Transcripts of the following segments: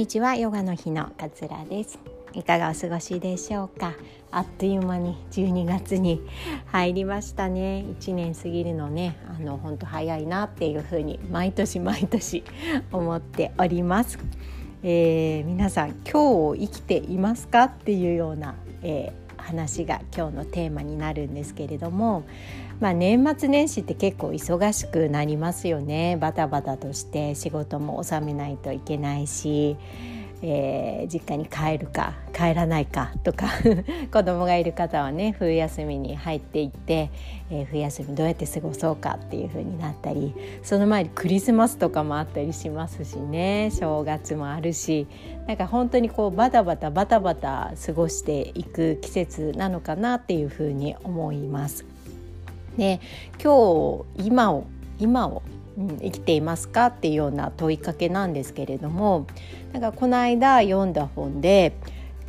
にちはヨガの日のかつらです。いかがお過ごしでしょうか？あっという間に12月に入りましたね。1年過ぎるのねあの本当早いなっていう風に毎年毎年思っております、えー、皆さん今日を生きていますか？っていうような、えー、話が今日のテーマになるんですけれどもまあ、年末年始って結構忙しくなりますよね。バタバタとして仕事も納めないといけないし、えー、実家に帰るか帰らないかとか 子供がいる方はね冬休みに入っていって、えー、冬休みどうやって過ごそうかっていう風になったりその前にクリスマスとかもあったりしますしね正月もあるしなんか本当にこうバタバタバタバタ過ごしていく季節なのかなっていう風に思います。で今日今を今を、うん、生きていますかっていうような問いかけなんですけれどもなんかこの間読んだ本で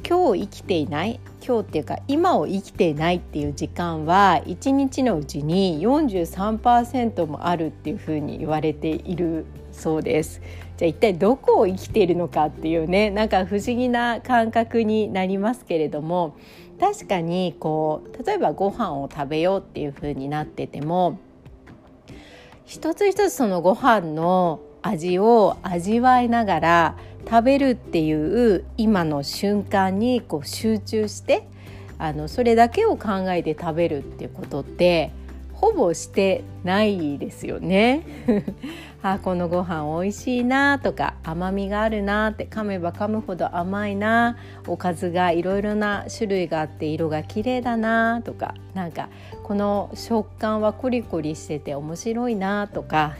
今日生きていない今日っていうか今を生きていないっていう時間は1日のうちに43%もあるっていうふうに言われているそうです。じゃあ一体どこを生きているのかっていうねなんか不思議な感覚になりますけれども確かにこう例えばご飯を食べようっていう風になってても一つ一つそのご飯の味を味わいながら食べるっていう今の瞬間にこう集中してあのそれだけを考えて食べるっていうことってほぼしてないですよね。あこのご飯おいしいなとか甘みがあるなって噛めば噛むほど甘いなおかずがいろいろな種類があって色が綺麗だなとかなんかこの食感はコリコリしてて面白いなとか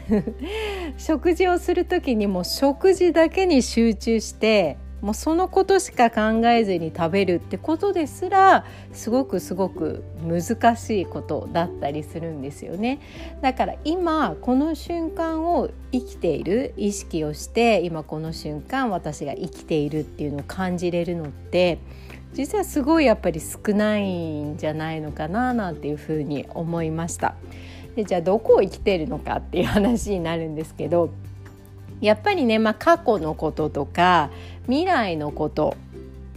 食事をする時にも食事だけに集中してもうそのことしか考えずに食べるってことですらすごくすごく難しいことだったりするんですよね。だから今この瞬間を生きている意識をして今この瞬間私が生きているっていうのを感じれるのって実はすごいやっぱり少ないんじゃないのかななんていうふうに思いました。でじゃあどこを生きているのかっていう話になるんですけどやっぱりね、まあ、過去のこととか未来のこと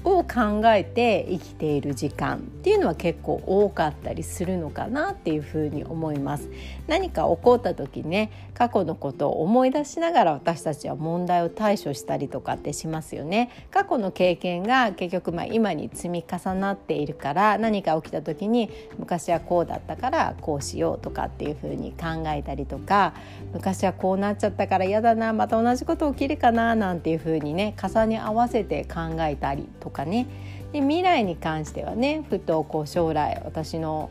を考えて生きている時間っていうのは結構多かったりするのかなっていうふうに思います。何か起こった時ね過去のことを思い出しながら私たちは問題を対処したりとかってしますよね。過去の経験が結局まあ今に積み重なっているから何か起きた時に昔はこうだったからこうしようとかっていうふうに考えたりとか昔はこうなっちゃったから嫌だなまた同じこと起きるかななんていうふうにね重ね合わせて考えたりとかかね。で未来に関してはねふとこう将来私の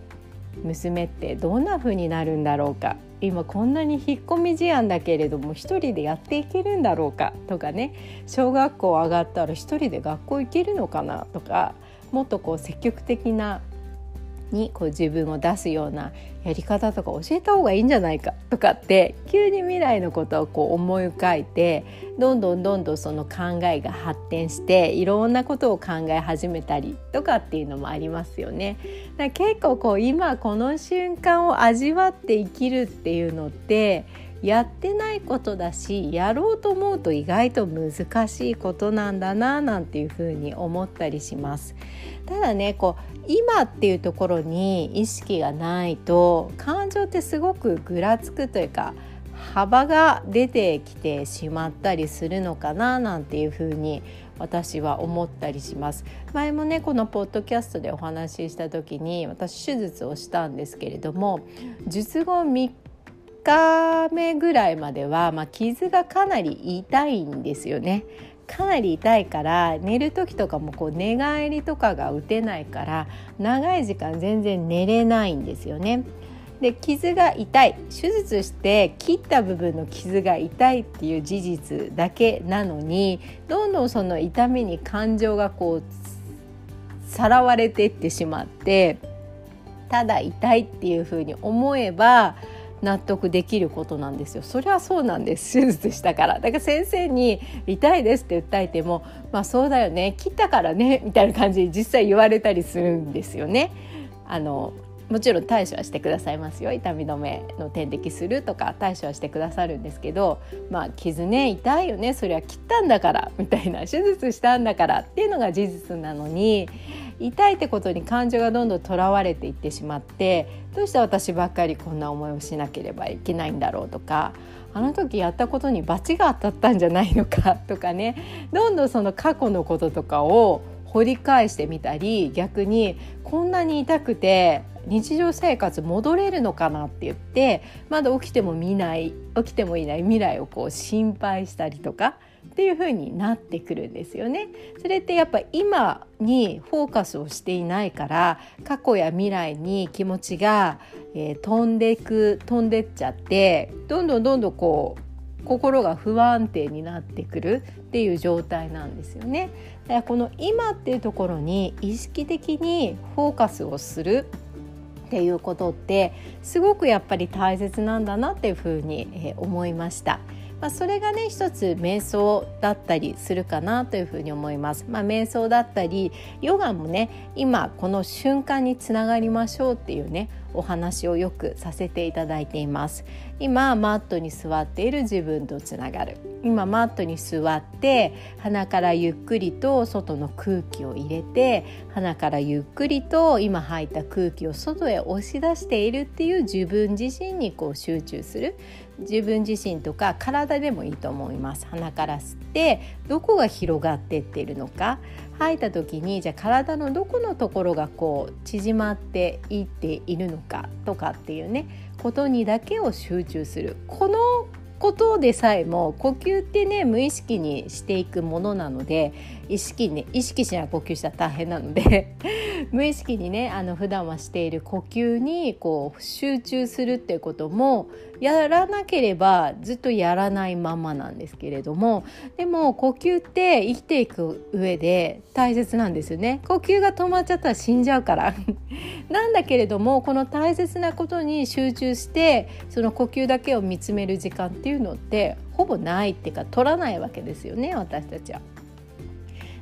娘ってどんな風になるんだろうか。今こんなに引っ込み思案だけれども一人でやっていけるんだろうか。とかね。小学校上がったら一人で学校行けるのかな。とかもっとこう積極的なにこう自分を出すようなやり方とか教えた方がいいんじゃないかとかって急に未来のことをこう思い浮かいてどんどんどんどんその考えが発展していろんなことを考え始めたりとかっていうのもありますよね。だ結構こう今この瞬間を味わって生きるっていうのってやってないことだしやろうと思うと意外と難しいことなんだななんていうふうに思ったりします。ただねこう今っていうところに意識がないと感情ってすごくぐらつくというか幅が出てきてしまったりするのかななんていうふうに私は思ったりします前もねこのポッドキャストでお話しした時に私手術をしたんですけれども術後3日目ぐらいまでは、まあ、傷がかなり痛いんですよね。かなり痛いから寝る時とかもこう寝返りとかが打てないから長い時間全然寝れないんですよね。で傷が痛い手術して切った部分の傷が痛いっていう事実だけなのにどんどんその痛みに感情がこうさらわれていってしまってただ痛いっていうふうに思えば納得できることなんですよ。それはそうなんです。手術したから。だから先生に「痛いです」って訴えても「まあそうだよね。切ったからね」みたいな感じで実際言われたりするんですよね。あのもちろん対処はしてくださいますよ。痛み止めの点滴するとか対処はしてくださるんですけどまあ傷ね痛いよね。それは切ったんだからみたいな手術したんだからっていうのが事実なのに痛いってことに感情がどんどんとらわれていってしまってどうして私ばっかりこんな思いをしなければいけないんだろうとかあの時やったことに罰が当たったんじゃないのか とかねどんどんその過去のこととかを掘り返してみたり逆にこんなに痛くて日常生活戻れるのかなって言ってまだ起きても見ない起きてもいない未来をこう心配したりとかっていう風になってくるんですよね。それってやっぱ今にフォーカスをしていないから過去や未来に気持ちが、えー、飛んでいく飛んでっちゃってどんどんどんどんこう心が不安定になってくるっていう状態なんですよね。だからこの今っていうところに意識的にフォーカスをするっていうことってすごくやっぱり大切なんだなっていうふうに思いました。まあ、それがね一つ瞑想だったりするかなというふうに思います。まあ、瞑想だったりヨガもね今この瞬間につながりましょうっていうねお話をよくさせていただいています。今マットに座っている自分とつながる。今マットに座って鼻からゆっくりと外の空気を入れて鼻からゆっくりと今吐いた空気を外へ押し出しているっていう自分自身にこう集中する。自分自身とか体でもいいと思います。鼻から吸ってどこが広がってっているのか。吐いた時にじゃあ体のどこのところがこう縮まっていっているのかとかっていうねことにだけを集中する。このことでさえも呼吸ってね無意識にしていくものなので意識ね意識しない呼吸したら大変なので 無意識にねあの普段はしている呼吸にこう集中するっていうこともやらなければずっとやらないままなんですけれどもでも呼吸って生きていく上で大切なんですよね。呼吸が止まっちゃったら死んじゃうから。なんだけれどもこの大切なことに集中してその呼吸だけを見つめる時間っていううのってほぼないっていうか取らないわけですよね私たちは。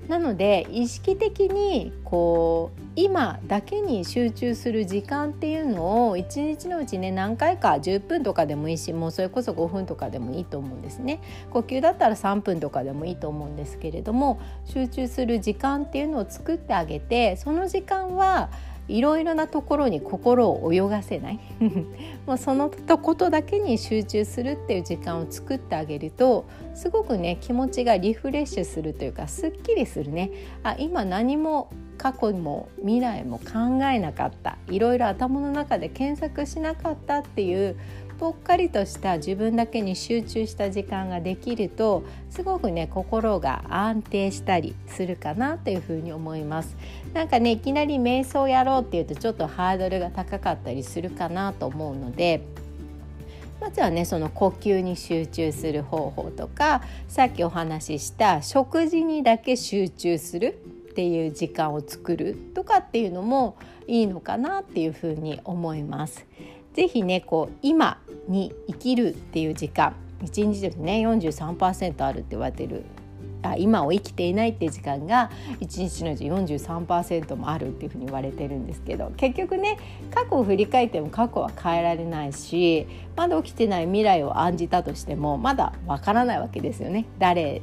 なので意識的にこう今だけに集中する時間っていうのを一日のうちね何回か10分とかでもいいしもうそれこそ5分とかでもいいと思うんですね呼吸だったら3分とかでもいいと思うんですけれども集中する時間っていうのを作ってあげてその時間はいろいろなところに心を泳がせない。もうそのことだけに集中するっていう時間を作ってあげるとすごくね気持ちがリフレッシュするというかすっきりするね。あ今何も過去も未来も考えなかった。いろいろ頭の中で検索しなかったっていうぽっかりとした自分だけに集中した時間ができるとすごくね心が安定したりするかなというふうに思いますなんかねいきなり瞑想やろうっていうとちょっとハードルが高かったりするかなと思うのでまずはねその呼吸に集中する方法とかさっきお話しした食事にだけ集中するっていう時間を作るとかっていうのもいいのかなっていうふうに思います。ぜひねこう今に生きるっていう時間1日でね43%あるって言われてるあ今を生きていないって時間が1日のうち43%もあるっていうふうに言われてるんですけど結局ね過去を振り返っても過去は変えられないしまだ起きてない未来を案じたとしてもまだわからないわけですよね。誰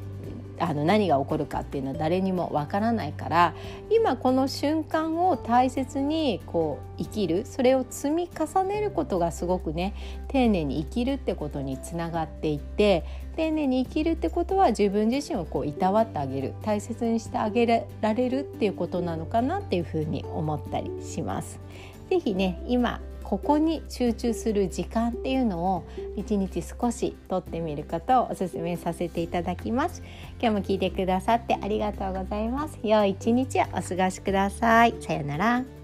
あの何が起こるかっていうのは誰にもわからないから今この瞬間を大切にこう生きるそれを積み重ねることがすごくね丁寧に生きるってことにつながっていって丁寧に生きるってことは自分自身をこういたわってあげる大切にしてあげられるっていうことなのかなっていうふうに思ったりします。ぜひね今ここに集中する時間っていうのを一日少しとってみることをお勧めさせていただきます。今日も聞いてくださってありがとうございます。良い一日をお過ごしください。さようなら。